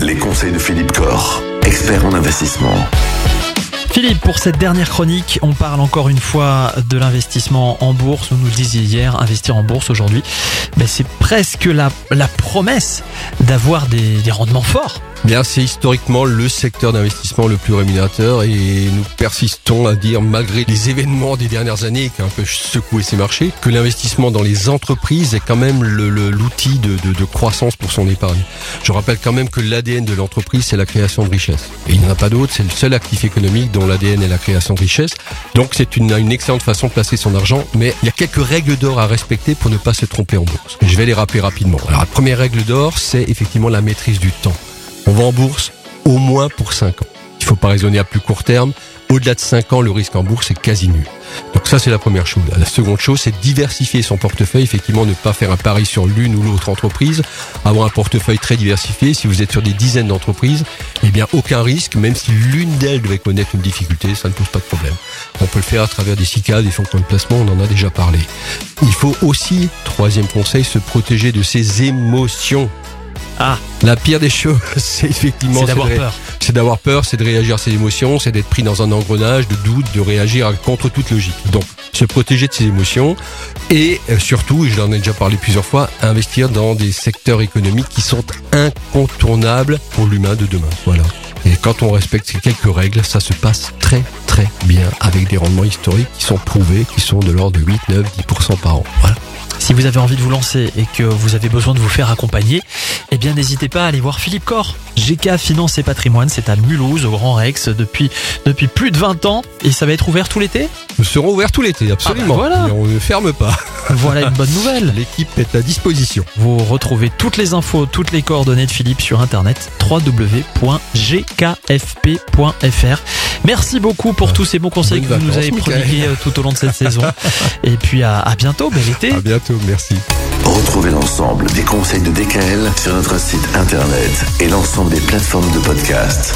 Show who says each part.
Speaker 1: Les conseils de Philippe Corr, expert en investissement.
Speaker 2: Philippe, pour cette dernière chronique, on parle encore une fois de l'investissement en bourse. Vous nous le disiez hier, investir en bourse aujourd'hui, ben c'est presque la, la promesse d'avoir des rendements forts.
Speaker 3: Bien, c'est historiquement le secteur d'investissement le plus rémunérateur et nous persistons à dire, malgré les événements des dernières années qui ont un peu secoué ces marchés, que l'investissement dans les entreprises est quand même l'outil de, croissance pour son épargne. Je rappelle quand même que l'ADN de l'entreprise, c'est la création de richesse. Et il n'y en a pas d'autre, c'est le seul actif économique dont l'ADN est la création de richesse. Donc c'est une, une excellente façon de placer son argent, mais il y a quelques règles d'or à respecter pour ne pas se tromper en bourse. Je vais les rappeler rapidement. Alors la première règle d'or, c'est effectivement la maîtrise du temps. On va en bourse au moins pour 5 ans. Il ne faut pas raisonner à plus court terme. Au-delà de 5 ans, le risque en bourse est quasi nul. Donc ça, c'est la première chose. La seconde chose, c'est diversifier son portefeuille. Effectivement, ne pas faire un pari sur l'une ou l'autre entreprise. Avoir un portefeuille très diversifié. Si vous êtes sur des dizaines d'entreprises, eh bien, aucun risque. Même si l'une d'elles devait connaître une difficulté, ça ne pose pas de problème. On peut le faire à travers des SICA, des fonds de placement. On en a déjà parlé. Il faut aussi, troisième conseil, se protéger de ses émotions.
Speaker 2: Ah,
Speaker 3: la pire des choses, c'est effectivement
Speaker 2: c'est d'avoir peur.
Speaker 3: C'est d'avoir peur, c'est de réagir à ses émotions, c'est d'être pris dans un engrenage de doute, de réagir contre toute logique. Donc, se protéger de ses émotions et euh, surtout, et je l'en ai déjà parlé plusieurs fois, investir dans des secteurs économiques qui sont incontournables pour l'humain de demain. Voilà. Et quand on respecte ces quelques règles, ça se passe très très bien avec des rendements historiques qui sont prouvés, qui sont de l'ordre de 8, 9, 10% par an. Voilà.
Speaker 2: Si vous avez envie de vous lancer et que vous avez besoin de vous faire accompagner, eh bien n'hésitez pas à aller voir Philippe Corr. GK Finance et Patrimoine, c'est à Mulhouse, au Grand Rex, depuis, depuis plus de 20 ans. Et ça va être ouvert tout l'été?
Speaker 3: Nous serons ouverts tout l'été, absolument.
Speaker 2: Ah bah voilà.
Speaker 3: Et on ne ferme pas.
Speaker 2: Voilà une bonne nouvelle.
Speaker 3: L'équipe est à disposition.
Speaker 2: Vous retrouvez toutes les infos, toutes les coordonnées de Philippe sur internet www.gkfp.fr. Merci beaucoup pour tous ces bons conseils que vous nous avez prodigués euh, tout au long de cette saison. Et puis à, à bientôt, bel été.
Speaker 3: À bientôt, merci.
Speaker 1: Retrouvez l'ensemble des conseils de DKL sur notre site internet et l'ensemble des plateformes de podcast.